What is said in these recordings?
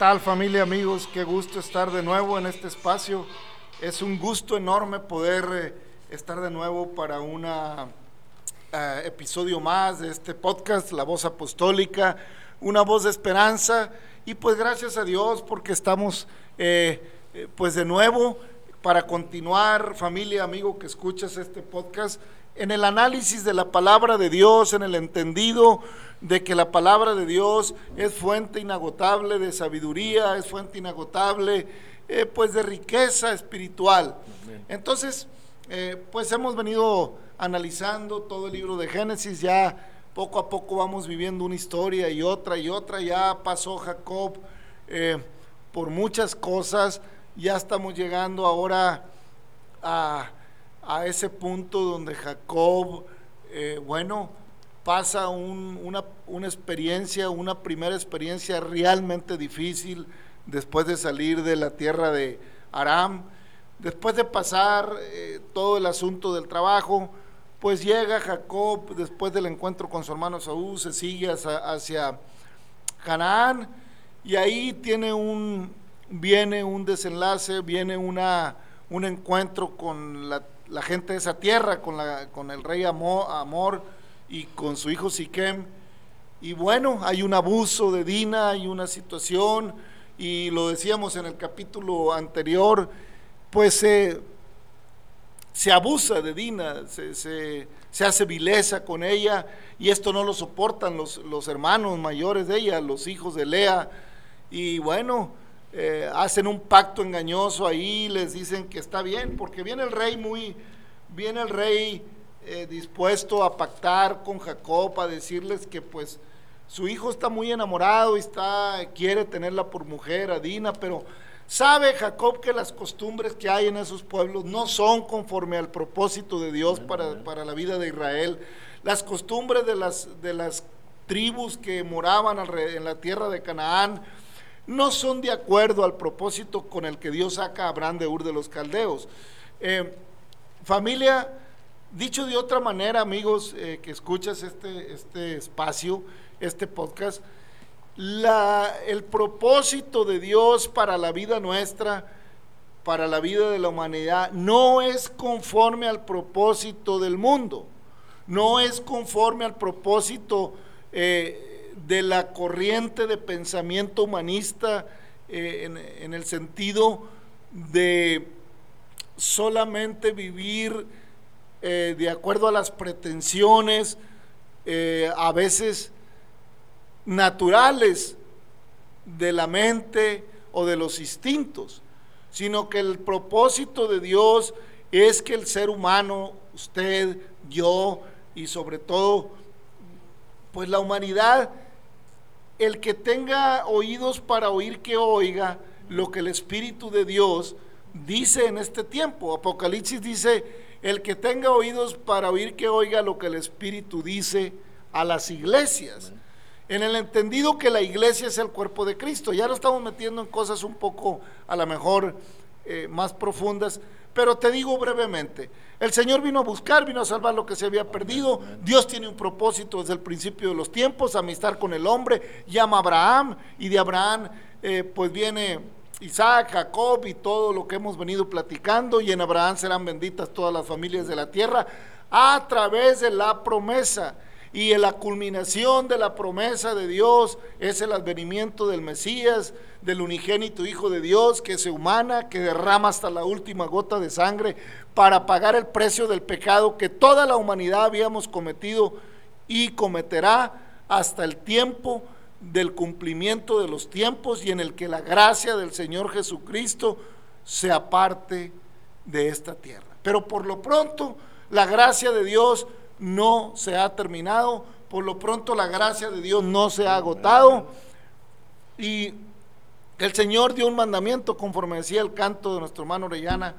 tal familia, amigos? Qué gusto estar de nuevo en este espacio. Es un gusto enorme poder eh, estar de nuevo para un episodio más de este podcast, La Voz Apostólica, una voz de esperanza. Y pues gracias a Dios porque estamos eh, eh, pues de nuevo para continuar, familia, amigo que escuchas este podcast, en el análisis de la palabra de Dios, en el entendido de que la palabra de Dios es fuente inagotable de sabiduría, es fuente inagotable eh, pues de riqueza espiritual. Entonces, eh, pues hemos venido analizando todo el libro de Génesis, ya poco a poco vamos viviendo una historia y otra y otra, ya pasó Jacob eh, por muchas cosas, ya estamos llegando ahora a, a ese punto donde Jacob, bueno, pasa una, una, experiencia, una primera experiencia realmente difícil después de salir de la tierra de Aram, después de pasar eh, todo el asunto del trabajo, pues llega Jacob después del encuentro con su hermano Saúl, se sigue hacia, hacia Canaán y ahí tiene un, viene un desenlace, viene una, un encuentro con la, la gente de esa tierra, con, la, con el rey Amor y con su hijo Siquem. Y bueno, hay un abuso de Dina, hay una situación, y lo decíamos en el capítulo anterior, pues se abusa de Dina, se, se, hace vileza con ella, y esto no lo soportan los, los, hermanos mayores de ella, los hijos de Lea, y bueno, eh, hacen un pacto engañoso ahí, les dicen que está bien, porque viene el rey muy, viene el rey eh, dispuesto a pactar con Jacob, a decirles que pues su hijo está muy enamorado y está, quiere tenerla por mujer, a Dina, pero sabe Jacob que las costumbres que hay en esos pueblos no son conforme al propósito de Dios para, para la vida de Israel. Las costumbres de las, de las tribus que moraban en la tierra de Canaán no son de acuerdo al propósito con el que Dios saca a Abraham de Ur de los Caldeos. Eh, familia, Dicho de otra manera, amigos eh, que escuchas este, este espacio, este podcast, el propósito de Dios para la vida nuestra, para la vida de la humanidad, no es conforme al propósito del mundo, no es conforme al propósito eh, de la corriente de pensamiento humanista eh, en, el sentido de solamente vivir eh, de acuerdo a las pretensiones, eh, a veces naturales de la mente o de los instintos, sino que el propósito de Dios es que el ser humano, usted, yo y sobre todo, pues la humanidad, el que tenga oídos para oír que oiga lo que el Espíritu de Dios dice en este tiempo. Apocalipsis dice, el que tenga oídos para oír que oiga lo que el Espíritu dice a las iglesias. En el entendido que la iglesia es el cuerpo de Cristo. Ya lo estamos metiendo en cosas un poco a lo mejor eh, más profundas, pero te digo brevemente, el Señor vino a buscar, vino a salvar lo que se había perdido. Dios tiene un propósito desde el principio de los tiempos, amistad con el hombre, llama a Abraham y de Abraham eh, pues viene Isaac, Jacob y todo lo que hemos venido platicando, y en Abraham serán benditas todas las familias de la tierra, a través de la promesa. Y la culminación de la promesa de Dios es el advenimiento del Mesías, del unigénito Hijo de Dios, que se humana, que derrama hasta la última gota de sangre para pagar el precio del pecado que toda la humanidad habíamos cometido y cometerá hasta el tiempo del cumplimiento de los tiempos y en el que la gracia del Señor Jesucristo se aparte de esta tierra. Pero por lo pronto, la gracia de Dios no se ha terminado, por lo pronto la gracia de Dios no se ha agotado. Y El Señor dio un mandamiento conforme decía el canto de nuestro hermano Orellana,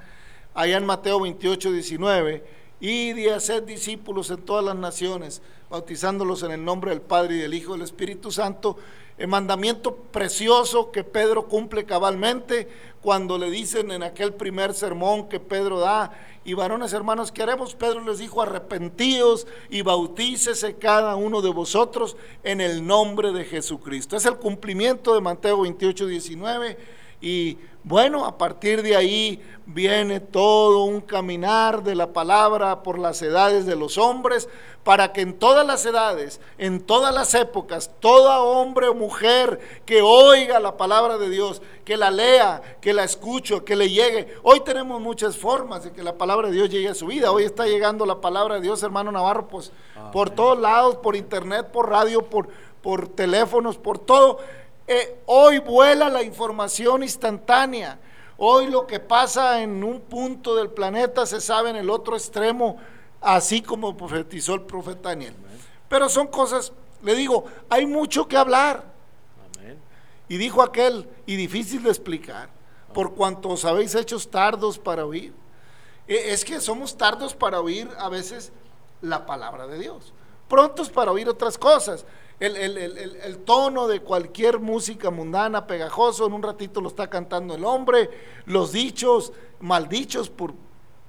allá en Mateo 28, 19, y de hacer discípulos en todas las naciones, bautizándolos en el nombre del Padre y del Hijo y del Espíritu Santo, el mandamiento precioso que Pedro cumple cabalmente cuando le dicen en aquel primer sermón que Pedro da, y varones hermanos, ¿qué haremos? Pedro les dijo, arrepentíos y bautícese cada uno de vosotros en el nombre de Jesucristo. Es el cumplimiento de Mateo 28, 19 y bueno, a partir de ahí viene todo un caminar de la palabra por las edades de los hombres, para que en todas las edades, en todas las épocas, todo hombre o mujer que oiga la palabra de Dios, que la lea, que la escuche, que le llegue. Hoy tenemos muchas formas de que la palabra de Dios llegue a su vida. Hoy está llegando la palabra de Dios, hermano Navarro, pues por todos lados, por internet, por radio, por, por teléfonos, por todo. Eh, hoy vuela la información instantánea. Hoy lo que pasa en un punto del planeta se sabe en el otro extremo, así como profetizó el profeta Daniel. Pero son cosas, le digo, hay mucho que hablar. Y dijo aquel, y difícil de explicar, por cuanto os habéis hecho tardos para oír. E, es que somos tardos para oír a veces la palabra de Dios, prontos para oír otras cosas el, tono de cualquier música mundana, pegajoso, en un ratito lo está cantando el hombre, los dichos, maldichos, por,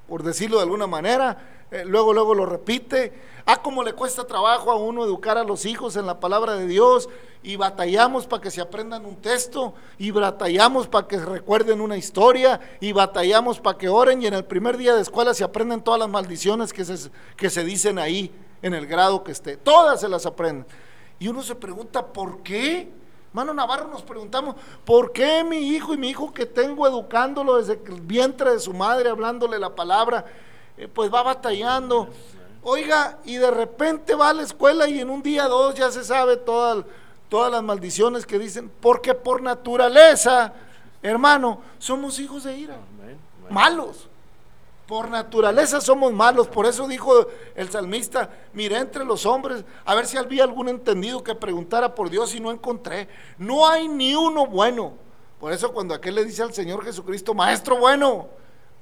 por decirlo de alguna manera, eh, luego, luego lo repite. Ah, como le cuesta trabajo a uno educar a los hijos en la palabra de Dios y batallamos para que se aprendan un texto y batallamos para que recuerden una historia y batallamos para que oren y en el primer día de escuela se aprenden todas las maldiciones que se, que se dicen ahí en el grado que esté. Todas se las aprenden. Y uno se pregunta, ¿por qué? Mano Navarro nos preguntamos, ¿por qué mi hijo y mi hijo que tengo educándolo desde el vientre de su madre, hablándole la palabra, eh, pues va batallando? Oiga, y de repente va a la escuela y en un día dos ya se sabe todas, todas las maldiciones que dicen, porque por naturaleza, hermano, somos hijos de ira, malos. Por naturaleza somos malos, por eso dijo el salmista, miré entre los hombres a ver si había algún entendido que preguntara por Dios y no encontré. No hay ni uno bueno. Por eso cuando aquel le dice al Señor Jesucristo, Maestro bueno,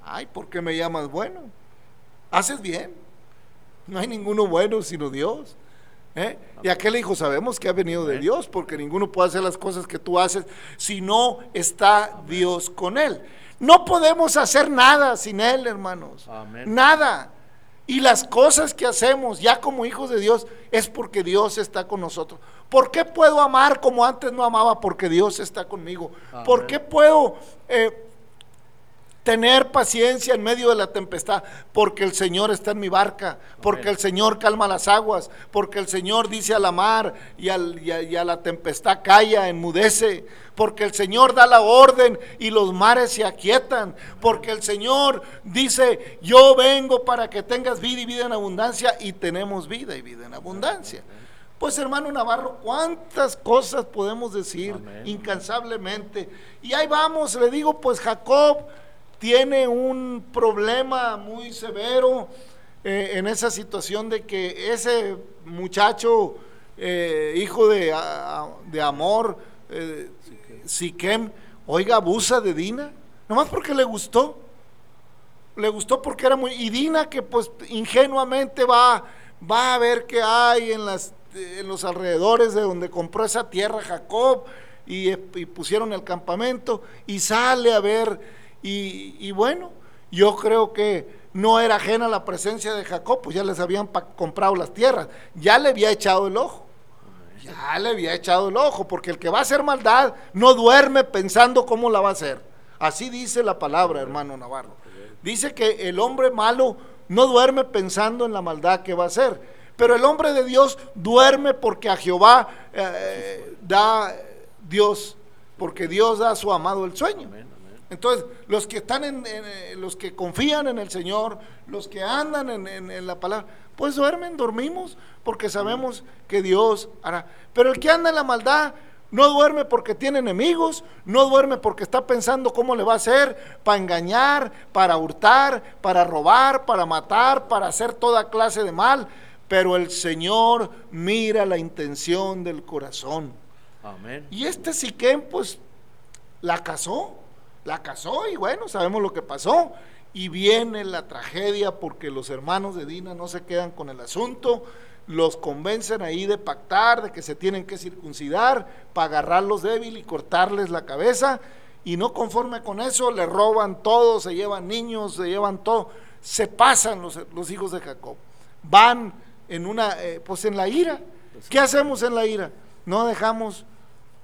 ay, ¿por qué me llamas bueno? Haces bien. No hay ninguno bueno sino Dios. ¿eh? Y aquel le dijo, sabemos que ha venido de Dios, porque ninguno puede hacer las cosas que tú haces si no está Dios con él. No podemos hacer nada sin Él, hermanos. Nada. Y las cosas que hacemos ya como hijos de Dios es porque Dios está con nosotros. ¿Por qué puedo amar como antes no amaba? Porque Dios está conmigo. ¿Por qué puedo eh, tener paciencia en medio de la tempestad, porque el Señor está en mi barca, porque el Señor calma las aguas, porque el Señor dice a la mar y, a, la tempestad calla, enmudece, porque el Señor da la orden y los mares se aquietan, porque el Señor dice, yo vengo para que tengas vida y vida en abundancia y tenemos vida y vida en abundancia. Pues hermano Navarro, cuántas cosas podemos decir incansablemente. Y ahí vamos, le digo, pues Jacob tiene un problema muy severo eh, en esa situación de que ese muchacho, eh, hijo de, de amor, eh, Siquem, oiga, abusa de Dina, nomás porque le gustó. Le gustó porque era muy... Y Dina que pues ingenuamente va, va a ver qué hay en, las, en los alrededores de donde compró esa tierra Jacob y, y pusieron el campamento y sale a ver y, bueno, yo creo que no era ajena la presencia de Jacob, pues ya les habían comprado las tierras, ya le había echado el ojo. Ya le había echado el ojo, porque el que va a hacer maldad no duerme pensando cómo la va a hacer. Así dice la palabra, hermano Navarro. Dice que el hombre malo no duerme pensando en la maldad que va a hacer, pero el hombre de Dios duerme porque a Jehová eh, da Dios, porque Dios da a su amado el sueño. Entonces, los que están en, eh, los que confían en el Señor, los que andan en, la palabra, pues duermen, dormimos, porque sabemos que Dios hará. Pero el que anda en la maldad no duerme porque tiene enemigos, no duerme porque está pensando cómo le va a hacer para engañar, para hurtar, para robar, para matar, para hacer toda clase de mal. Pero el Señor mira la intención del corazón. Amén. Y este Siquem, pues la casó, la casó y bueno, sabemos lo que pasó. Y viene la tragedia porque los hermanos de Dina no se quedan con el asunto, los convencen ahí de pactar, de que se tienen que circuncidar para agarrarlos débil y cortarles la cabeza. Y no conforme con eso, le roban todo, se llevan niños, se llevan todo. Se pasan los, los hijos de Jacob. Van en una, eh, pues en la ira. ¿Qué hacemos en la ira? No dejamos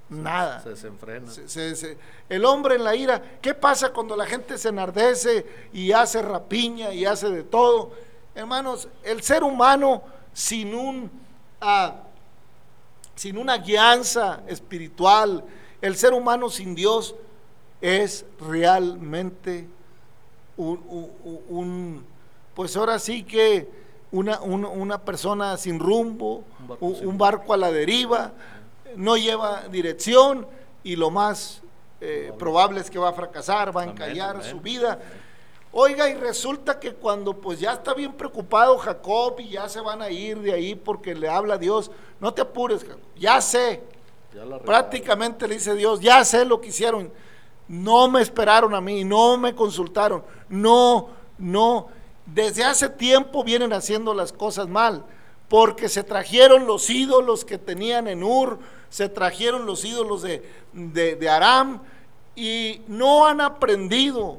nada. Se desenfrena. el hombre en la ira, ¿qué pasa cuando la gente se enardece y hace rapiña y hace de todo? Hermanos, el ser humano sin un ah, sin una guianza espiritual, el ser humano sin Dios es realmente un, pues ahora sí que una, una, persona sin rumbo, un barco, a la deriva, no lleva dirección y lo más eh, probable es que va a fracasar, va a encallar su vida. Oiga, y resulta que cuando pues ya está bien preocupado Jacob y ya se van a ir de ahí porque le habla a Dios, no te apures, Jacob, ya sé. Prácticamente le dice Dios, ya sé lo que hicieron. No me esperaron a mí, no me consultaron, no, no. Desde hace tiempo vienen haciendo las cosas mal, porque se trajeron los ídolos que tenían en Ur, se trajeron los ídolos de, de, de Aram y no han aprendido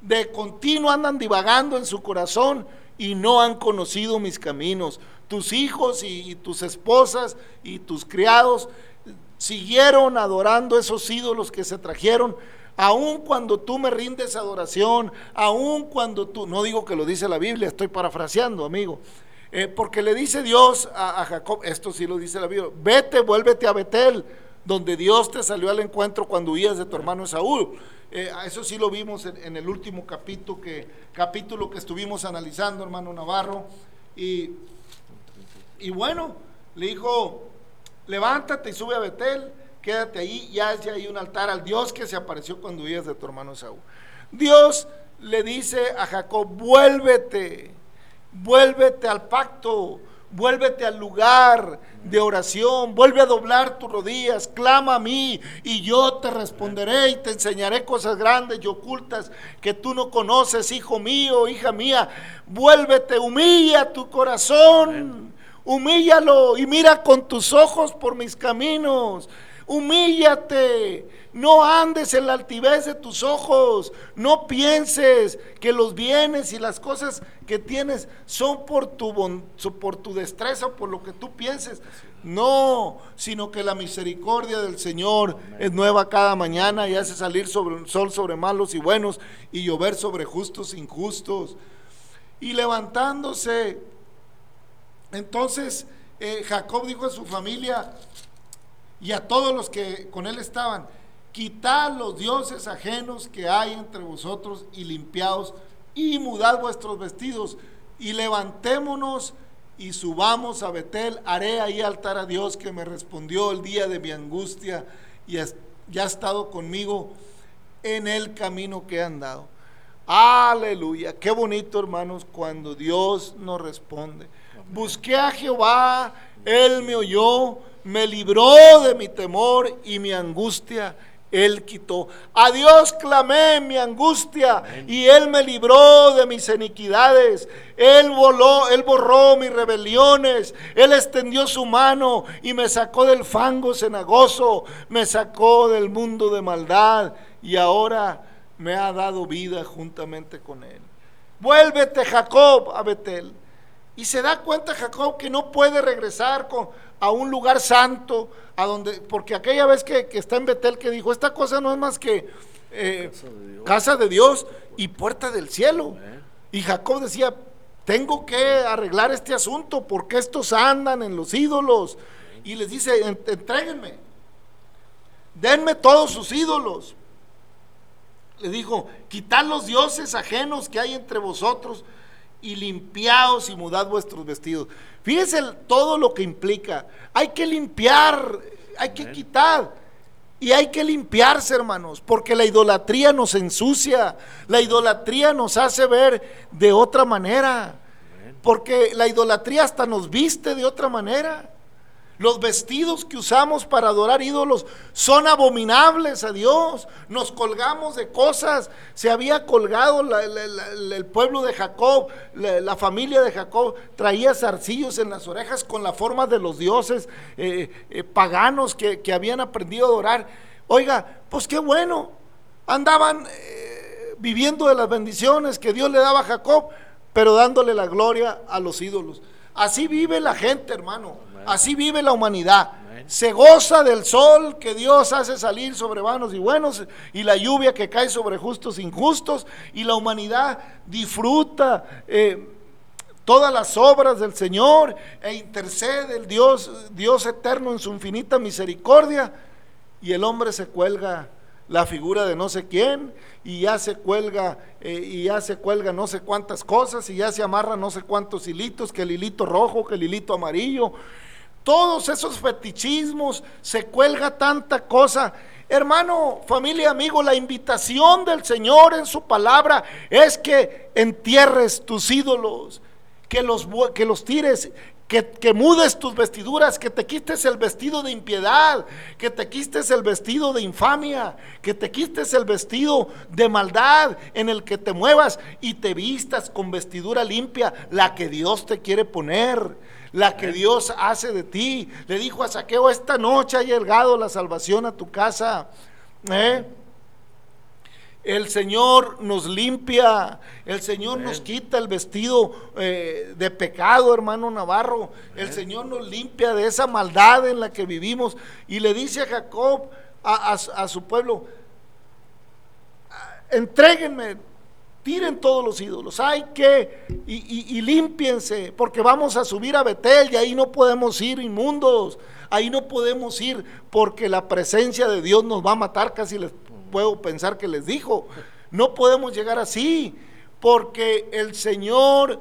de continuo andan divagando en su corazón y no han conocido mis caminos. Tus hijos y, tus esposas y tus criados siguieron adorando esos ídolos que se trajeron, aun cuando tú me rindes adoración, aun cuando tú, no digo que lo dice la Biblia, estoy parafraseando, amigo, eh, porque le dice Dios a, Jacob, esto sí lo dice la Biblia, vete, vuélvete a Betel, donde Dios te salió al encuentro cuando huías de tu hermano Saúl. Eh, eso sí lo vimos en, el último capítulo que, capítulo que estuvimos analizando, hermano Navarro. Y, y bueno, le dijo, levántate y sube a Betel, quédate ahí y haz ahí un altar al Dios que se apareció cuando huías de tu hermano Saúl. Dios le dice a Jacob, vuélvete, vuélvete al pacto, Vuélvete al lugar de oración, vuelve a doblar tus rodillas, clama a mí y yo te responderé y te enseñaré cosas grandes y ocultas que tú no conoces, hijo mío, hija mía. Vuélvete, humilla tu corazón, humíllalo y mira con tus ojos por mis caminos. Humíllate, no andes en la altivez de tus ojos, no pienses que los bienes y las cosas que tienes son por tu, por tu destreza o por lo que tú pienses. No, sino que la misericordia del Señor es nueva cada mañana y hace salir sobre, sol sobre malos y buenos y llover sobre justos e injustos. Y levantándose, entonces eh, Jacob dijo a su familia, y a todos los que con él estaban, quitad los dioses ajenos que hay entre vosotros y limpiados y mudad vuestros vestidos y levantémonos y subamos a Betel, haré ahí altar a Dios que me respondió el día de mi angustia y ya ha estado conmigo en el camino que he andado. Aleluya, qué bonito hermanos cuando Dios nos responde. Busqué a Jehová, Él me oyó me libró de mi temor y mi angustia. Él quitó. A Dios clamé mi angustia y Él me libró de mis iniquidades. Él voló, Él borró mis rebeliones. Él extendió su mano y me sacó del fango cenagoso. Me sacó del mundo de maldad y ahora me ha dado vida juntamente con Él. Vuélvete Jacob a Betel. Y se da cuenta Jacob que no puede regresar con, a un lugar santo, a donde, porque aquella vez que, está en Betel que dijo, esta cosa no es más que eh, casa, de Dios y puerta del cielo. Y Jacob decía, tengo que arreglar este asunto porque estos andan en los ídolos. Y les dice, entréguenme, denme todos sus ídolos. Le dijo, quitad los dioses ajenos que hay entre vosotros y limpiaos y mudad vuestros vestidos. Fíjense todo lo que implica. Hay que limpiar, hay que quitar. Y hay que limpiarse, hermanos, porque la idolatría nos ensucia, la idolatría nos hace ver de otra manera, porque la idolatría hasta nos viste de otra manera. Los vestidos que usamos para adorar ídolos son abominables a Dios. Nos colgamos de cosas. Se había colgado el pueblo de Jacob, la, familia de Jacob traía zarcillos en las orejas con la forma de los dioses eh, eh, paganos que, habían aprendido a adorar. Oiga, pues qué bueno. Andaban eh, viviendo de las bendiciones que Dios le daba a Jacob, pero dándole la gloria a los ídolos. Así vive la gente, hermano. Así vive la humanidad. Se goza del sol que Dios hace salir sobre vanos y buenos y la lluvia que cae sobre justos e injustos y la humanidad disfruta eh, todas las obras del Señor e intercede el Dios, Dios eterno en su infinita misericordia y el hombre se cuelga la figura de no sé quién y ya se cuelga eh, y ya se cuelga no sé cuántas cosas y ya se amarra no sé cuántos hilitos, que el hilito rojo, que el hilito amarillo todos esos fetichismos, se cuelga tanta cosa. Hermano, familia, amigo, la invitación del Señor en su palabra es que entierres tus ídolos, que los, que los tires, que, que, mudes tus vestiduras, que te quites el vestido de impiedad, que te quites el vestido de infamia, que te quites el vestido de maldad en el que te muevas y te vistas con vestidura limpia, la que Dios te quiere poner la que Dios hace de ti. Le dijo a Saqueo, esta noche ha llegado la salvación a tu casa. ¿Eh? El Señor nos limpia, el Señor nos quita el vestido eh, de pecado, hermano Navarro. El Señor nos limpia de esa maldad en la que vivimos. Y le dice a Jacob, a su pueblo, entréguenme tiren todos los ídolos, hay que, y, y, porque vamos a subir a Betel y ahí no podemos ir inmundos, ahí no podemos ir porque la presencia de Dios nos va a matar, casi les puedo pensar que les dijo, no podemos llegar así, porque el Señor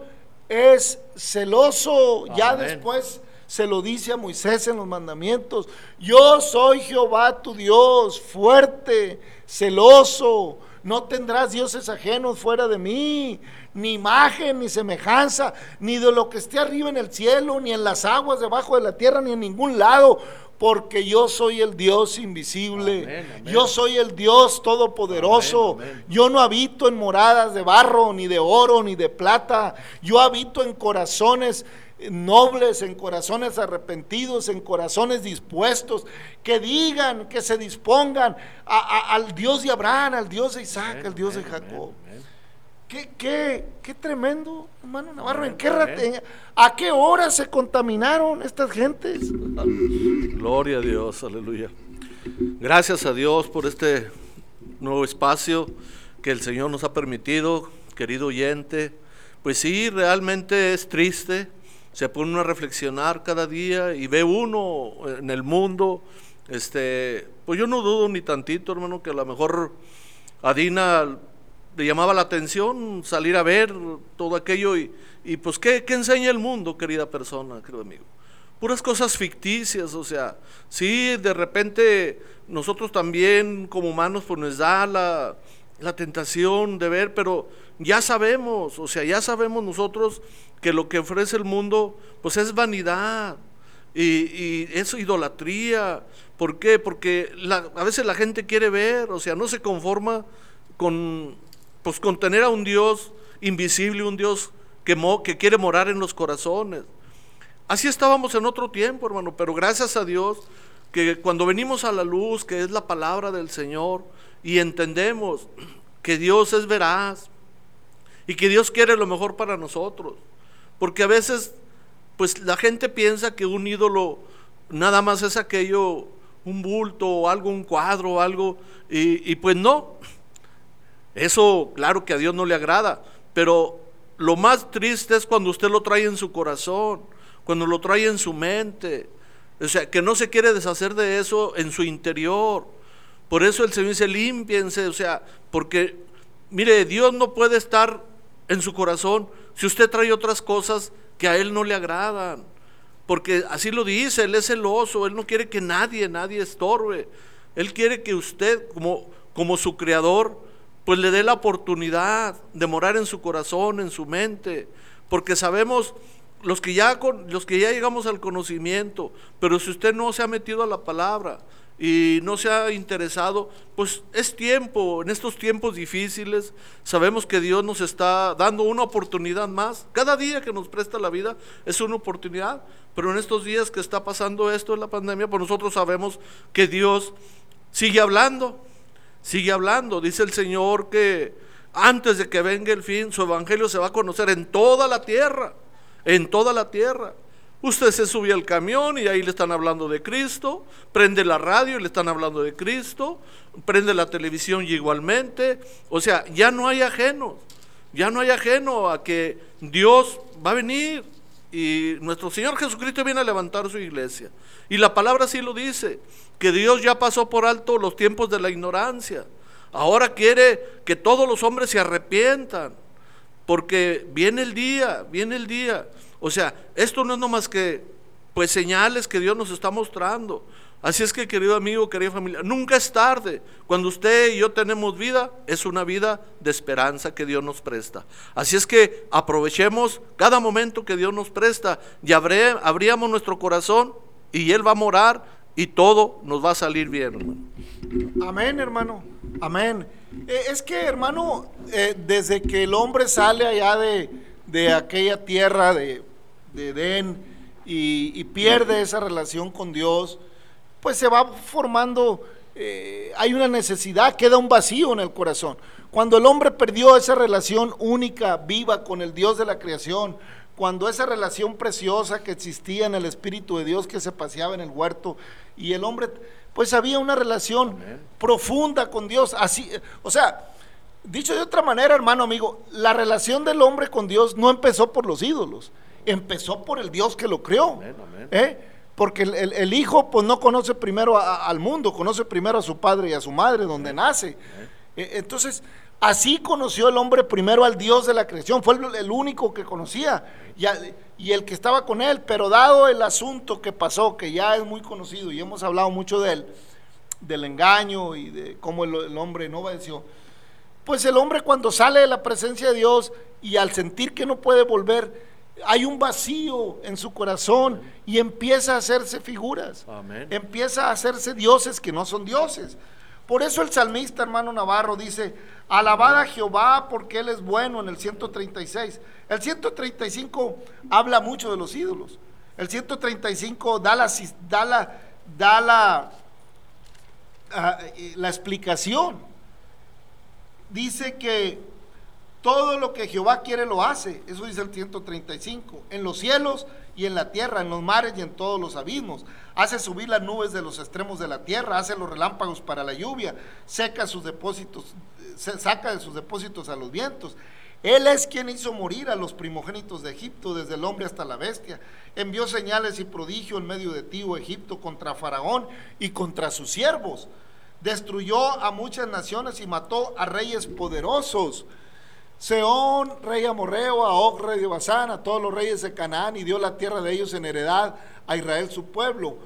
es celoso, ya después se lo dice a Moisés en los mandamientos, yo soy Jehová tu Dios, fuerte, celoso, no tendrás dioses ajenos fuera de mí, ni imagen, ni semejanza, ni de lo que esté arriba en el cielo, ni en las aguas debajo de la tierra, ni en ningún lado, porque yo soy el Dios invisible, yo soy el Dios todopoderoso, yo no habito en moradas de barro, ni de oro, ni de plata, yo habito en corazones nobles, en corazones arrepentidos, en corazones dispuestos, que digan, que se dispongan al Dios de Abraham, al Dios de Isaac, al Dios de Jacob. Qué, qué, qué, tremendo, hermano Navarro. ¿En qué ¿A qué hora se contaminaron estas gentes? Gloria a Dios, aleluya. Gracias a Dios por este nuevo espacio que el Señor nos ha permitido, querido oyente. Pues sí, realmente es triste se pone uno a reflexionar cada día y ve uno en el mundo, este, pues yo no dudo ni tantito, hermano, que a lo mejor a Dina le llamaba la atención salir a ver todo aquello y, y pues ¿qué, ¿qué, enseña el mundo, querida persona, querido amigo? Puras cosas ficticias, o sea, sí, de repente nosotros también como humanos pues nos da la, la tentación de ver, pero ya sabemos, o sea, ya sabemos nosotros que lo que ofrece el mundo, pues es vanidad y, y es idolatría. ¿Por qué? Porque a veces la gente quiere ver, o sea, no se conforma con, pues, con tener a un Dios invisible, un Dios que, que quiere morar en los corazones. Así estábamos en otro tiempo, hermano, pero gracias a Dios que cuando venimos a la luz, que es la palabra del Señor, y entendemos que Dios es veraz y que Dios quiere lo mejor para nosotros, porque a veces, pues la gente piensa que un ídolo nada más es aquello, un bulto o algo, un cuadro o algo, y, pues no. Eso, claro que a Dios no le agrada, pero lo más triste es cuando usted lo trae en su corazón, cuando lo trae en su mente. O sea, que no se quiere deshacer de eso en su interior. Por eso el Señor dice, límpiense, o sea, porque, mire, Dios no puede estar en su corazón si usted trae otras cosas que a Él no le agradan. Porque así lo dice, Él es celoso, Él no quiere que nadie, nadie estorbe. Él quiere que usted, como, como su creador, pues le dé la oportunidad de morar en su corazón, en su mente. Porque sabemos los que ya con, los que ya llegamos al conocimiento, pero si usted no se ha metido a la palabra y no se ha interesado, pues es tiempo, en estos tiempos difíciles, sabemos que Dios nos está dando una oportunidad más. Cada día que nos presta la vida es una oportunidad, pero en estos días que está pasando esto en la pandemia, pues nosotros sabemos que Dios sigue hablando, sigue hablando. Dice el Señor que antes de que venga el fin, su evangelio se va a conocer en toda la tierra en toda la tierra. Usted se sube al camión y ahí le están hablando de Cristo, prende la radio y le están hablando de Cristo, prende la televisión y igualmente. O sea, ya no hay ajeno, ya no hay ajeno a que Dios va a venir y nuestro Señor Jesucristo viene a levantar su iglesia. Y la palabra sí lo dice, que Dios ya pasó por alto los tiempos de la ignorancia. Ahora quiere que todos los hombres se arrepientan porque viene el día, viene el día. O sea, esto no es nomás que pues señales que Dios nos está mostrando. Así es que, querido amigo, querida familia, nunca es tarde. Cuando usted y yo tenemos vida, es una vida de esperanza que Dios nos presta. Así es que aprovechemos cada momento que Dios nos presta y abríamos nuestro corazón y Él va a morar y todo nos va a salir bien, hermano. Amén, hermano. Amén. Eh, es que, hermano, eh, desde que el hombre sale allá de, aquella tierra de, Edén y, pierde esa relación con Dios, pues se va formando, eh, hay una necesidad, queda un vacío en el corazón. Cuando el hombre perdió esa relación única, viva con el Dios de la creación, cuando esa relación preciosa que existía en el Espíritu de Dios que se paseaba en el huerto y el hombre pues había una relación profunda con Dios. Así, o sea, dicho de otra manera, hermano amigo, la relación del hombre con Dios no empezó por los ídolos, empezó por el Dios que lo creó. ¿eh? Porque el, hijo pues no conoce primero al mundo, conoce primero a su padre y a su madre, donde nace. E, entonces, así conoció el hombre primero al Dios de la creación, fue el, único que conocía y, el que estaba con él, pero dado el asunto que pasó, que ya es muy conocido y hemos hablado mucho de él, del engaño y de cómo el, hombre no obedeció, pues el hombre cuando sale de la presencia de Dios y al sentir que no puede volver, hay un vacío en su corazón y empieza a hacerse figuras, empieza a hacerse dioses que no son dioses. Por eso el salmista hermano Navarro dice, alabad a Jehová porque Él es bueno en el 136. El 135 habla mucho de los ídolos. El 135 da la, da la, da la, ah, la explicación. Dice que todo lo que Jehová quiere lo hace. Eso dice el 135. En los cielos y en la tierra, en los mares y en todos los abismos. Hace subir las nubes de los extremos de la tierra, hace los relámpagos para la lluvia, seca sus depósitos, saca de sus depósitos a los vientos. Él es quien hizo morir a los primogénitos de Egipto, desde el hombre hasta la bestia. Envió señales y prodigio en medio de ti, oh Egipto, contra Faraón y contra sus siervos. Destruyó a muchas naciones y mató a reyes poderosos. Seón, rey amorreo, a Og, rey de Basán, a todos los reyes de Canaán, y dio la tierra de ellos en heredad a Israel su pueblo.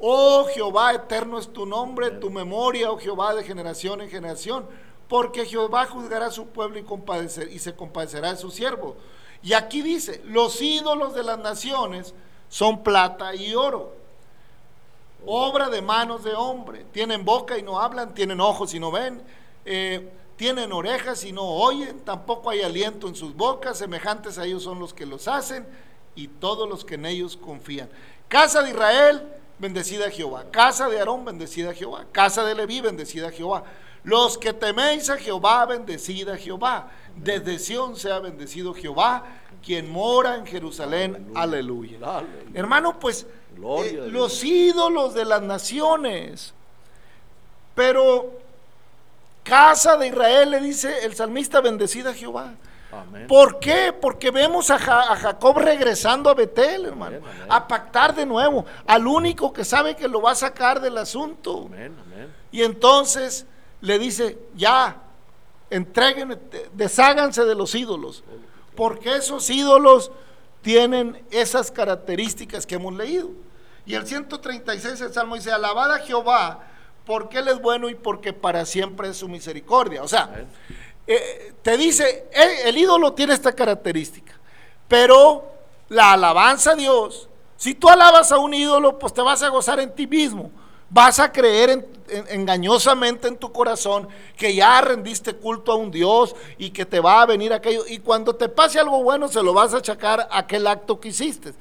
Oh Jehová, eterno es tu nombre, tu memoria, oh Jehová, de generación en generación, porque Jehová juzgará a su pueblo y, compadecer, y se compadecerá de su siervo. Y aquí dice, los ídolos de las naciones son plata y oro, obra de manos de hombre, tienen boca y no hablan, tienen ojos y no ven. Eh, tienen orejas y no oyen, tampoco hay aliento en sus bocas, semejantes a ellos son los que los hacen y todos los que en ellos confían. Casa de Israel, bendecida Jehová. Casa de Aarón, bendecida Jehová. Casa de Leví, bendecida Jehová. Los que teméis a Jehová, bendecida Jehová. Desde Sión sea bendecido Jehová, quien mora en Jerusalén. Aleluya. Hermano, pues eh, los ídolos de las naciones. Pero casa de Israel, le dice el salmista, bendecida Jehová. ¿Por qué? Porque vemos a, Jacob regresando a Betel, hermano, a pactar de nuevo, al único que sabe que lo va a sacar del asunto. Y entonces le dice, ya, entreguen, desháganse de los ídolos, porque esos ídolos tienen esas características que hemos leído. Y el 136 el Salmo dice, alabada a Jehová, porque Él es bueno y porque para siempre es su misericordia. O sea, eh, te dice, el, ídolo tiene esta característica, pero la alabanza a Dios. Si tú alabas a un ídolo, pues te vas a gozar en ti mismo. Vas a creer engañosamente en tu corazón que ya rendiste culto a un Dios y que te va a venir aquello. Y cuando te pase algo bueno, se lo vas a achacar a aquel acto que hiciste.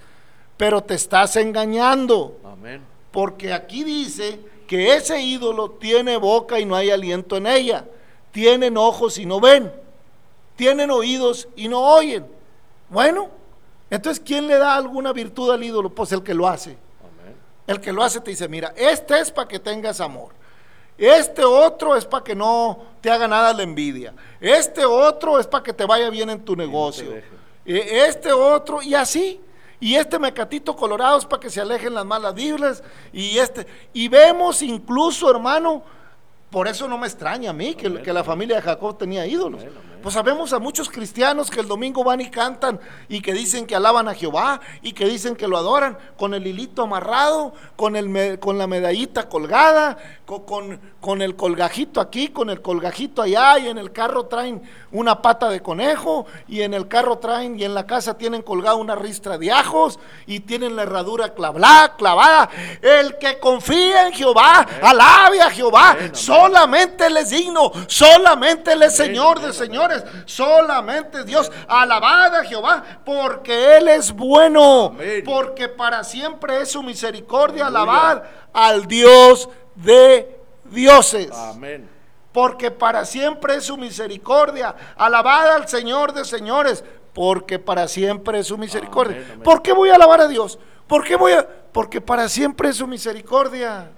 Pero te estás engañando. Amén. Porque aquí dice que ese ídolo tiene boca y no hay aliento en ella. Tienen ojos y no ven. Tienen oídos y no oyen. Bueno, entonces, ¿quién le da alguna virtud al ídolo? Pues el que lo hace. El que lo hace te dice, mira, este es para que tengas amor. Este otro es para que no te haga nada la envidia. Este otro es para que te vaya bien en tu negocio. E, este otro, y así. Y este mecatito colorado es para que se alejen las malas vibras. Y este, y vemos incluso, hermano, por eso no me extraña a mí que, que la familia de Jacob tenía ídolos. Pues sabemos a muchos cristianos que el domingo van y cantan y que dicen que alaban a Jehová y que dicen que lo adoran con el hilito amarrado, con, el, con la medallita colgada, con, con, el colgajito aquí, con el colgajito allá y en el carro traen una pata de conejo y en el carro traen y en la casa tienen colgada una ristra de ajos y tienen la herradura clavada, clavada. El que confía en Jehová, alabe a Jehová, solamente les digno, solamente él es Señor de Señor solamente Dios. Alabada a Jehová, porque Él es bueno, porque para siempre es su misericordia. Alabad al Dios de dioses. Amén. Porque para siempre es su misericordia. Alabad al Señor de señores, porque para siempre es su misericordia. ¿Por qué voy a alabar a Dios? ¿Por qué voy a? Porque para siempre es su misericordia.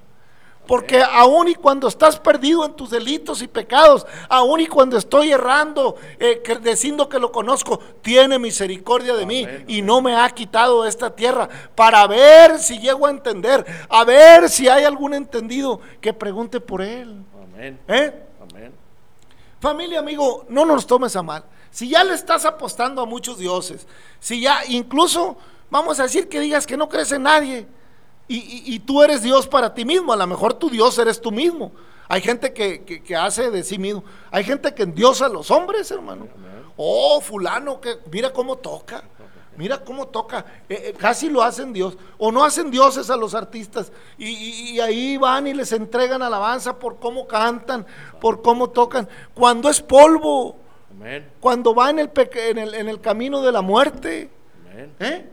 Porque aun y cuando estás perdido en tus delitos y pecados, aun y cuando estoy errando, eh, diciendo que lo conozco, tiene misericordia de mí y no me ha quitado de esta tierra para ver si llego a entender, a ver si hay algún entendido que pregunte por él. Amén. ¿Eh? Amén. Familia, amigo, no nos tomes a mal. Si ya le estás apostando a muchos dioses, si ya incluso vamos a decir que digas que no crees en nadie, y, tú eres Dios para ti mismo, a lo mejor tu Dios eres tú mismo. Hay gente que, hace de sí mismo. Hay gente que endiosa a los hombres, hermano. Oh, fulano, que mira cómo toca. Mira cómo toca. Eh, eh, casi lo hacen Dios. O no hacen dioses a los artistas. Y, ahí van y les entregan alabanza por cómo cantan, por cómo tocan. Cuando es polvo. Cuando va en el, en el, en el camino de la muerte. ¿Eh?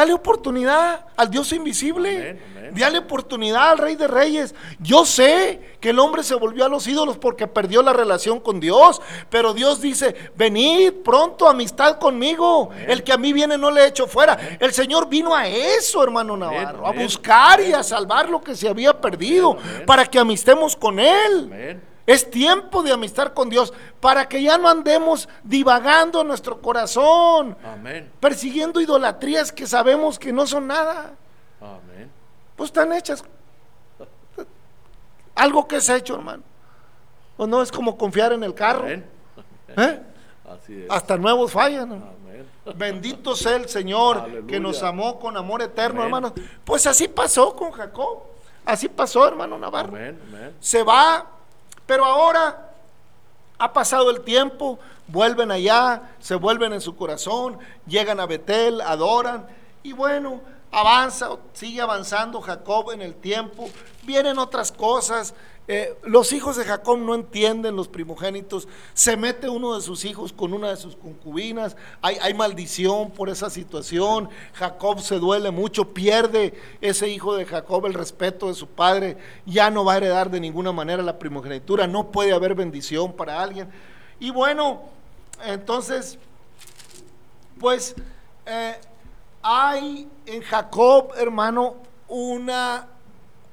Dale oportunidad al Dios invisible. Dale oportunidad al Rey de Reyes. Yo sé que el hombre se volvió a los ídolos porque perdió la relación con Dios. Pero Dios dice, venid pronto, amistad conmigo. El que a mí viene no le echo fuera. El Señor vino a eso, hermano Navarro. A buscar y a salvar lo que se había perdido. Para que amistemos con Él. Es tiempo de amistad con Dios para que ya no andemos divagando nuestro corazón, Amén. persiguiendo idolatrías que sabemos que no son nada. Amén. Pues están hechas. Algo que es hecho, hermano. O no es como confiar en el carro. Amén. ¿Eh? Así es. Hasta nuevos fallan. Amén. Bendito sea el Señor que nos amó con amor eterno, hermano. Pues así pasó con Jacob. Así pasó, hermano Navarro. Amén. Amén. Se va pero ahora ha pasado el tiempo, vuelven allá, se vuelven en su corazón, llegan a Betel, adoran y bueno, avanza, sigue avanzando Jacob en el tiempo, vienen otras cosas, eh, los hijos de Jacob no entienden los primogénitos. Se mete uno de sus hijos con una de sus concubinas. Hay, maldición por esa situación. Jacob se duele mucho. Pierde ese hijo de Jacob el respeto de su padre. Ya no va a heredar de ninguna manera la primogenitura. No puede haber bendición para alguien. Y bueno, entonces, pues eh, hay en Jacob, hermano, una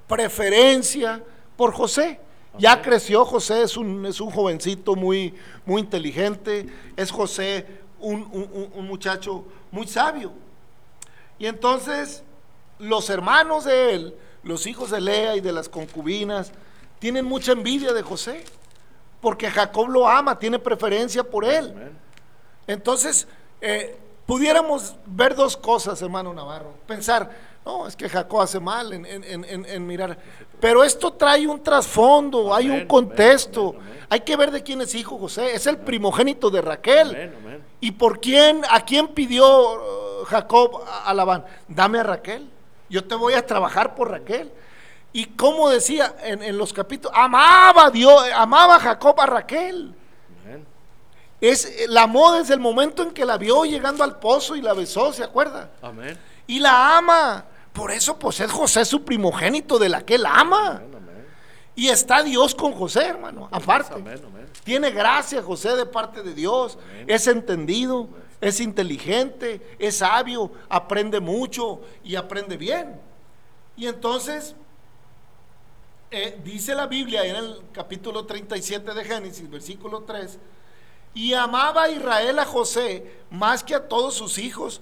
preferencia por José. Ya creció José, es un, es un jovencito muy, muy inteligente, es José un, muchacho muy sabio. Y entonces los hermanos de él, los hijos de Lea y de las concubinas, tienen mucha envidia de José, porque Jacob lo ama, tiene preferencia por él. Entonces, eh, pudiéramos ver dos cosas, hermano Navarro. Pensar, no, es que Jacob hace mal en, mirar. Pero esto trae un trasfondo, hay un contexto. Hay que ver de quién es hijo José. Es el primogénito de Raquel. ¿Y por quién, a quién pidió uh, Jacob a Labán, dame a Raquel, yo te voy a trabajar por Raquel. Y como decía en, los capítulos, amaba Dios, amaba Jacob a Raquel. Es, la amó desde el momento en que la vio llegando al pozo y la besó, ¿se acuerda? Amén. Y la ama. Por eso, pues es José su primogénito de la que él ama. Y está Dios con José, hermano, aparte. Tiene gracia José de parte de Dios. Es entendido, es inteligente, es sabio, aprende mucho y aprende bien. Y entonces, eh, dice la Biblia en el capítulo 37 de Génesis, versículo 3, y amaba a Israel a José más que a todos sus hijos,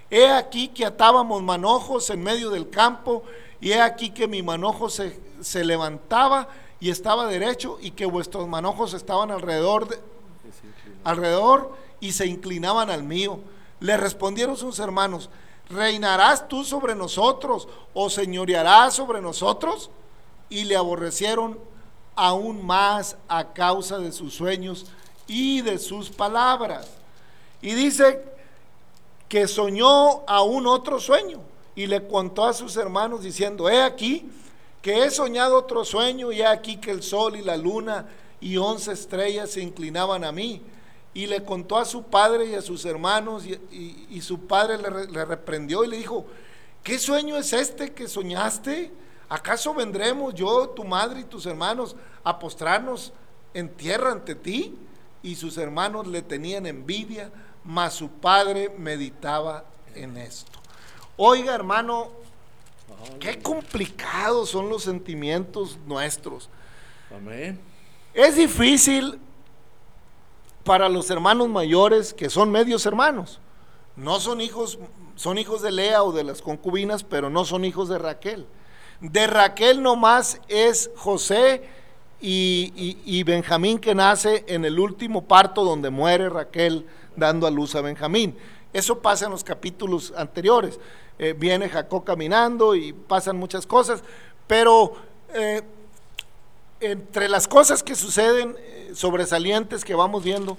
He aquí que atábamos manojos en medio del campo, y he aquí que mi manojo se, se levantaba y estaba derecho, y que vuestros manojos estaban alrededor, de, alrededor y se inclinaban al mío. Le respondieron sus hermanos, ¿reinarás tú sobre nosotros o señorearás sobre nosotros? Y le aborrecieron aún más a causa de sus sueños y de sus palabras. Y dice que soñó aún otro sueño y le contó a sus hermanos diciendo, he aquí que he soñado otro sueño y he aquí que el sol y la luna y once estrellas se inclinaban a mí. Y le contó a su padre y a sus hermanos y, su padre le, le reprendió y le dijo, ¿qué sueño es este que soñaste? ¿Acaso vendremos yo, tu madre y tus hermanos a postrarnos en tierra ante ti? y sus hermanos le tenían envidia, mas su padre meditaba en esto. Oiga, hermano, qué complicados son los sentimientos nuestros. Amén. Es difícil para los hermanos mayores que son medios hermanos. No son hijos, son hijos de Lea o de las concubinas, pero no son hijos de Raquel. De Raquel nomás es José y, Benjamín que nace en el último parto donde muere Raquel dando a luz a Benjamín. Eso pasa en los capítulos anteriores. Eh, viene Jacob caminando y pasan muchas cosas, pero eh, entre las cosas que suceden eh, sobresalientes que vamos viendo,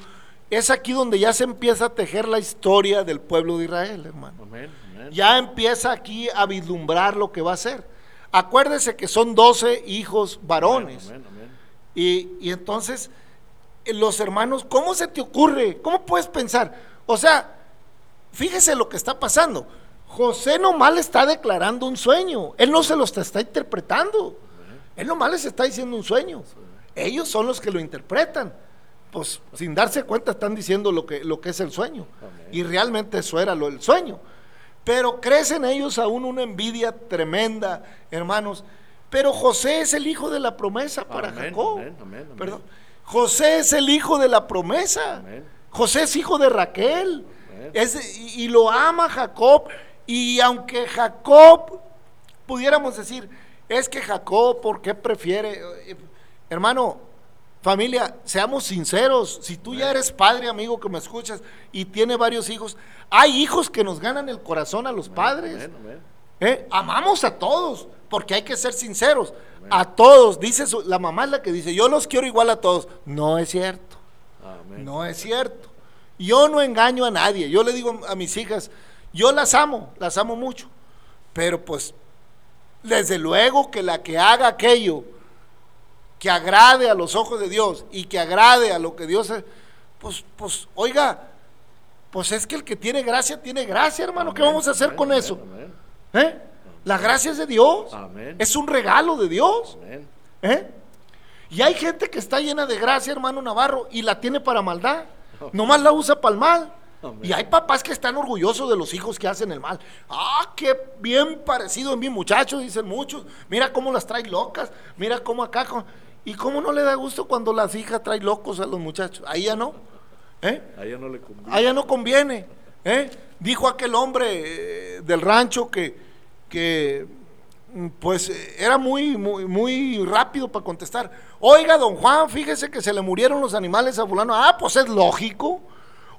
es aquí donde ya se empieza a tejer la historia del pueblo de Israel, hermano. Ya empieza aquí a vislumbrar lo que va a ser. Acuérdese que son doce hijos varones. Y, entonces, los hermanos, ¿cómo se te ocurre? ¿Cómo puedes pensar? O sea, fíjese lo que está pasando. José nomás le está declarando un sueño. Él no se lo está, interpretando. Él nomás les está diciendo un sueño. Ellos son los que lo interpretan. Pues sin darse cuenta están diciendo lo que, lo que es el sueño. Y realmente eso era lo del sueño. Pero crecen ellos aún una envidia tremenda, hermanos. Pero José es el hijo de la promesa para Jacob. Perdón. José es el hijo de la promesa. José es hijo de Raquel. y, lo ama Jacob. Y aunque Jacob, pudiéramos decir, es que Jacob, ¿por qué prefiere? Hermano, familia, seamos sinceros. Si tú ya eres padre, amigo, que me escuchas, y tiene varios hijos, hay hijos que nos ganan el corazón a los padres. ¿Eh? Amamos a todos porque hay que ser sinceros. A todos, dice la mamá es la que dice, yo los quiero igual a todos. No es cierto. No es cierto. Yo no engaño a nadie. Yo le digo a mis hijas, yo las amo, las amo mucho. Pero pues, desde luego que la que haga aquello que agrade a los ojos de Dios y que agrade a lo que Dios es, pues, pues, oiga, pues es que el que tiene gracia tiene gracia, hermano. ¿Qué vamos a hacer con eso? ¿Eh? La gracia es de Dios. Es un regalo de Dios. ¿Eh? Y hay gente que está llena de gracia, hermano Navarro, y la tiene para maldad. Nomás la usa para el mal. Y hay papás que están orgullosos de los hijos que hacen el mal. Ah, qué bien parecido en mi muchacho, dicen muchos. Mira cómo las trae locas. Mira cómo acá. ¿Y cómo no le da gusto cuando las hijas traen locos a los muchachos? Ahí ya no. ¿Eh? Ahí ya no le conviene. Ahí ya no conviene. ¿Eh? Dijo aquel hombre eh, del rancho que que pues era muy, muy, muy rápido para contestar. Oiga, don Juan, fíjese que se le murieron los animales a fulano. Ah, pues es lógico.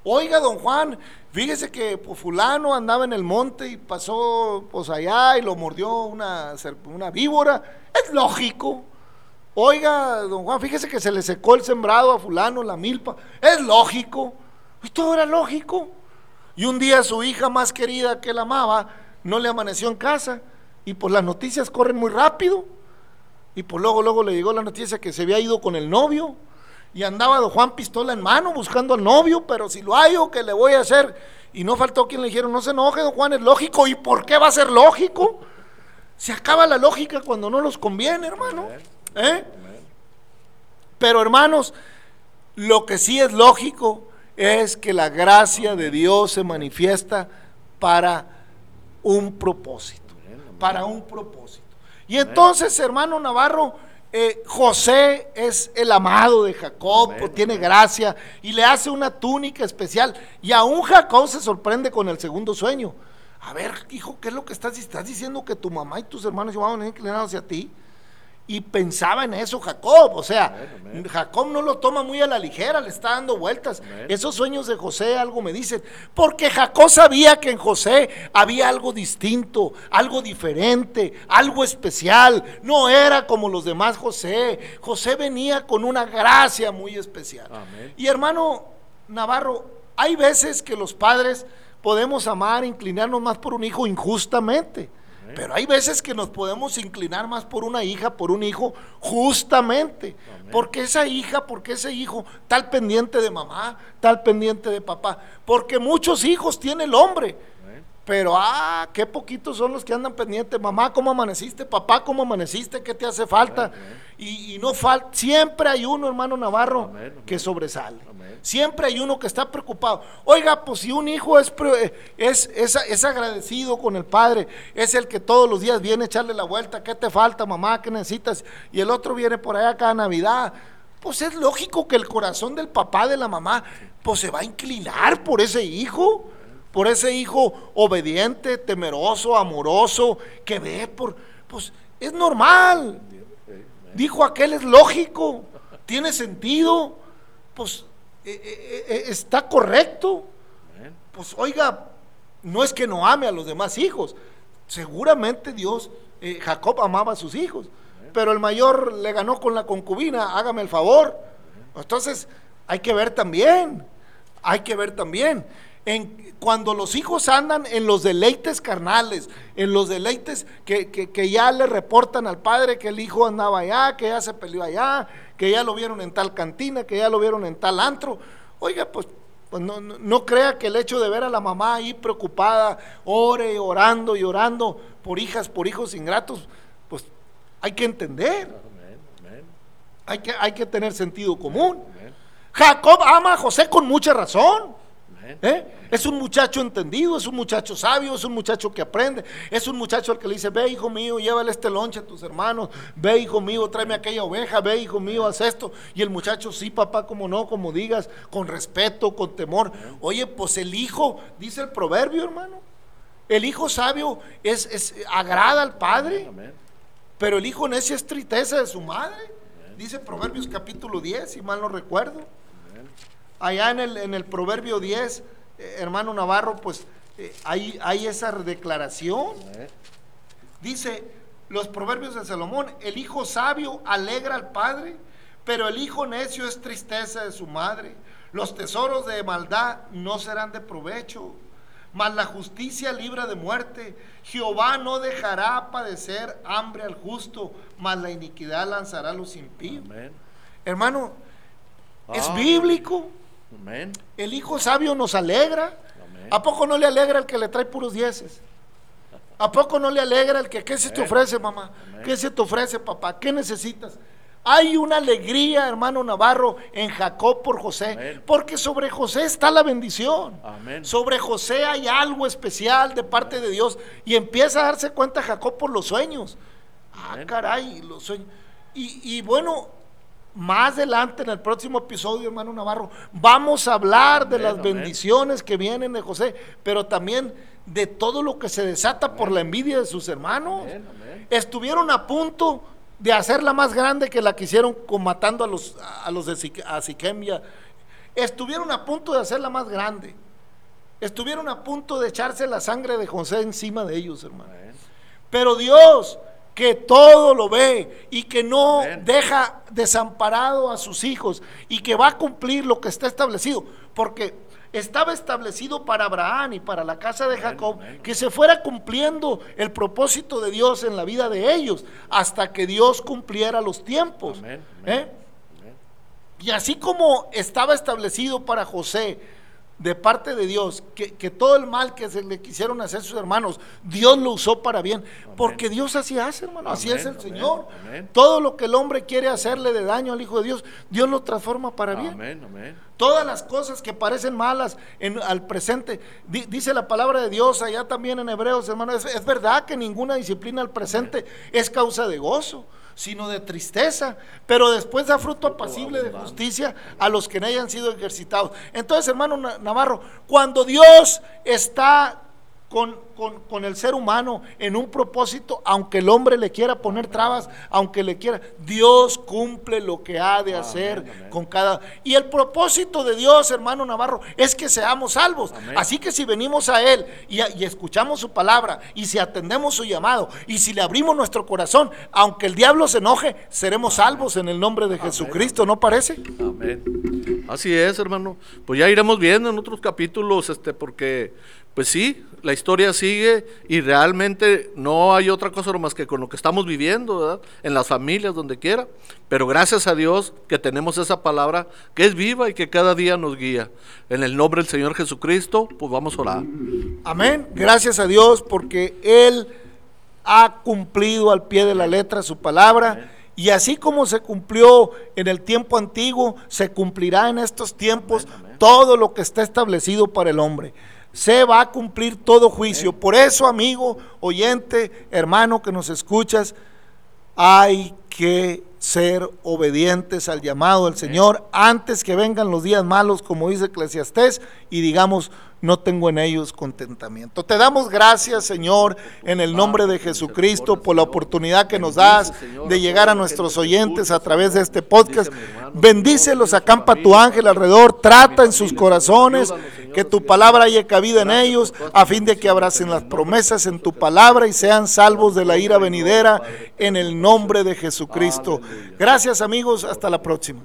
Oiga, don Juan, fíjese que pues, fulano andaba en el monte y pasó pues allá y lo mordió una, una víbora. Es lógico. Oiga, don Juan, fíjese que se le secó el sembrado a fulano, la milpa. Es lógico. Y todo era lógico. Y un día su hija más querida que la amaba no le amaneció en casa. Y pues las noticias corren muy rápido. Y pues luego, luego le llegó la noticia que se había ido con el novio. Y andaba don Juan pistola en mano buscando al novio, pero si lo hallo, ¿qué le voy a hacer? Y no faltó quien le dijeron, no se enoje, don Juan, es lógico. ¿Y por qué va a ser lógico? Se acaba la lógica cuando no los conviene, hermano. ¿Eh? Pero hermanos, lo que sí es lógico es que la gracia de Dios se manifiesta para un propósito, para un propósito. Y entonces, hermano Navarro, eh, José es el amado de Jacob, tiene gracia y le hace una túnica especial. Y aún Jacob se sorprende con el segundo sueño. A ver, hijo, ¿qué es lo que estás, estás diciendo? Que tu mamá y tus hermanos iban a inclinar hacia ti. Y pensaba en eso Jacob, o sea, Jacob no lo toma muy a la ligera, le está dando vueltas. Esos sueños de José algo me dicen, porque Jacob sabía que en José había algo distinto, algo diferente, algo especial. No era como los demás José. José venía con una gracia muy especial. Y hermano Navarro, hay veces que los padres podemos amar, inclinarnos más por un hijo injustamente. Pero hay veces que nos podemos inclinar más por una hija, por un hijo, justamente. Porque esa hija, porque ese hijo, tal pendiente de mamá, tal pendiente de papá. Porque muchos hijos tiene el hombre pero, ah, qué poquitos son los que andan pendientes. Mamá, ¿cómo amaneciste? Papá, ¿cómo amaneciste? ¿Qué te hace falta? Y, no falta, siempre hay uno, hermano Navarro, que sobresale. Siempre hay uno que está preocupado. Oiga, pues si un hijo es, es, es, agradecido con el padre, es el que todos los días viene a echarle la vuelta, ¿qué te falta, mamá? ¿Qué necesitas? Y el otro viene por allá cada Navidad. Pues es lógico que el corazón del papá, de la mamá, pues se va a inclinar por ese hijo por ese hijo obediente, temeroso, amoroso, que ve por, pues es normal. Dijo aquel, es lógico, tiene sentido, pues eh, eh, eh, está correcto. Pues oiga, no es que no ame a los demás hijos, seguramente Dios, Jacob amaba a sus hijos, pero el mayor le ganó con la concubina, hágame el favor. Entonces, hay que ver también, hay que ver también. En, cuando los hijos andan en los deleites carnales, en los deleites que, ya le reportan al padre que el hijo andaba allá, que ya se peleó allá, que ya lo vieron en tal cantina, que ya lo vieron en tal antro. Oiga, pues, pues no, no, crea que el hecho de ver a la mamá ahí preocupada, ore, orando y orando por hijas, por hijos ingratos, pues hay que entender. Hay que, hay que tener sentido común. Jacob ama a José con mucha razón. ¿Eh? Es un muchacho entendido, es un muchacho sabio, es un muchacho que aprende, es un muchacho al que le dice, ve hijo mío, llévale este lonche a tus hermanos, ve hijo mío, tráeme aquella oveja, ve hijo mío, haz esto. Y el muchacho, sí papá, como no, como digas, con respeto, con temor. Oye, pues el hijo, dice el proverbio hermano, el hijo sabio es, es agrada al padre, pero el hijo necio es tristeza de su madre. Dice Proverbios capítulo 10, si mal no recuerdo allá en el, en el Proverbio 10, eh, hermano Navarro, pues eh, hay, hay esa declaración. Dice los Proverbios de Salomón, el hijo sabio alegra al padre, pero el hijo necio es tristeza de su madre. Los tesoros de maldad no serán de provecho, mas la justicia libra de muerte. Jehová no dejará padecer hambre al justo, mas la iniquidad lanzará a los impíos. Hermano, es ah. bíblico. El hijo sabio nos alegra. ¿A poco no le alegra el que le trae puros dieces? ¿A poco no le alegra el que, ¿qué se te ofrece, mamá? ¿Qué se te ofrece, papá? ¿Qué necesitas? Hay una alegría, hermano Navarro, en Jacob por José, porque sobre José está la bendición. Sobre José hay algo especial de parte de Dios y empieza a darse cuenta Jacob por los sueños. Ah, caray, los sueños. Y, y bueno, más adelante en el próximo episodio, hermano Navarro, vamos a hablar de las bendiciones que vienen de José, pero también de todo lo que se desata por la envidia de sus hermanos. Estuvieron a punto de hacerla más grande que la que hicieron con matando a los, a los de Siquemia. Estuvieron a punto de hacerla más grande. Estuvieron a punto de echarse la sangre de José encima de ellos, hermano. Pero Dios, que todo lo ve y que no deja desamparado a sus hijos y que va a cumplir lo que está establecido, porque estaba establecido para Abraham y para la casa de Jacob que se fuera cumpliendo el propósito de Dios en la vida de ellos hasta que Dios cumpliera los tiempos. ¿eh? Y así como estaba establecido para José de parte de Dios, que, todo el mal que se le quisieron hacer sus hermanos, Dios lo usó para bien, porque Dios así hace, hermano, así es el Señor. Todo lo que el hombre quiere hacerle de daño al Hijo de Dios, Dios lo transforma para bien. Todas las cosas que parecen malas en, al presente, dice la palabra de Dios allá también en Hebreos, hermano, es verdad que ninguna disciplina al presente es causa de gozo sino de tristeza, pero después da fruto apacible de justicia a los que no hayan sido ejercitados. Entonces, hermano Navarro, cuando Dios está con, con, el ser humano en un propósito, aunque el hombre le quiera poner trabas, aunque le quiera, Dios cumple lo que ha de hacer con cada... Y el propósito de Dios, hermano Navarro, es que seamos salvos. Así que si venimos a Él y, y, escuchamos su palabra, y si atendemos su llamado, y si le abrimos nuestro corazón, aunque el diablo se enoje, seremos salvos en el nombre de Jesucristo, ¿no parece? Amén. Así es, hermano. Pues ya iremos viendo en otros capítulos, este, porque pues sí, la historia sigue y realmente no hay otra cosa más que con lo que estamos viviendo, ¿verdad? En las familias, donde quiera. Pero gracias a Dios que tenemos esa palabra que es viva y que cada día nos guía. En el nombre del Señor Jesucristo, pues vamos a orar. Amén. Gracias a Dios porque Él ha cumplido al pie de la letra su palabra. Y así como se cumplió en el tiempo antiguo, se cumplirá en estos tiempos todo lo que está establecido para el hombre se va a cumplir todo juicio. Por eso, amigo, oyente, hermano que nos escuchas, hay que ser obedientes al llamado del Señor antes que vengan los días malos, como dice Eclesiastés, y digamos, no tengo en ellos contentamiento. Te damos gracias, Señor, en el nombre de Jesucristo, por la oportunidad que nos das de llegar a nuestros oyentes a través de este podcast. Bendícelos, acampa tu ángel alrededor, trata en sus corazones, que tu palabra haya cabida en ellos, a fin de que abracen las promesas en tu palabra y sean salvos de la ira venidera, en el nombre de Jesucristo. Gracias, amigos, hasta la próxima.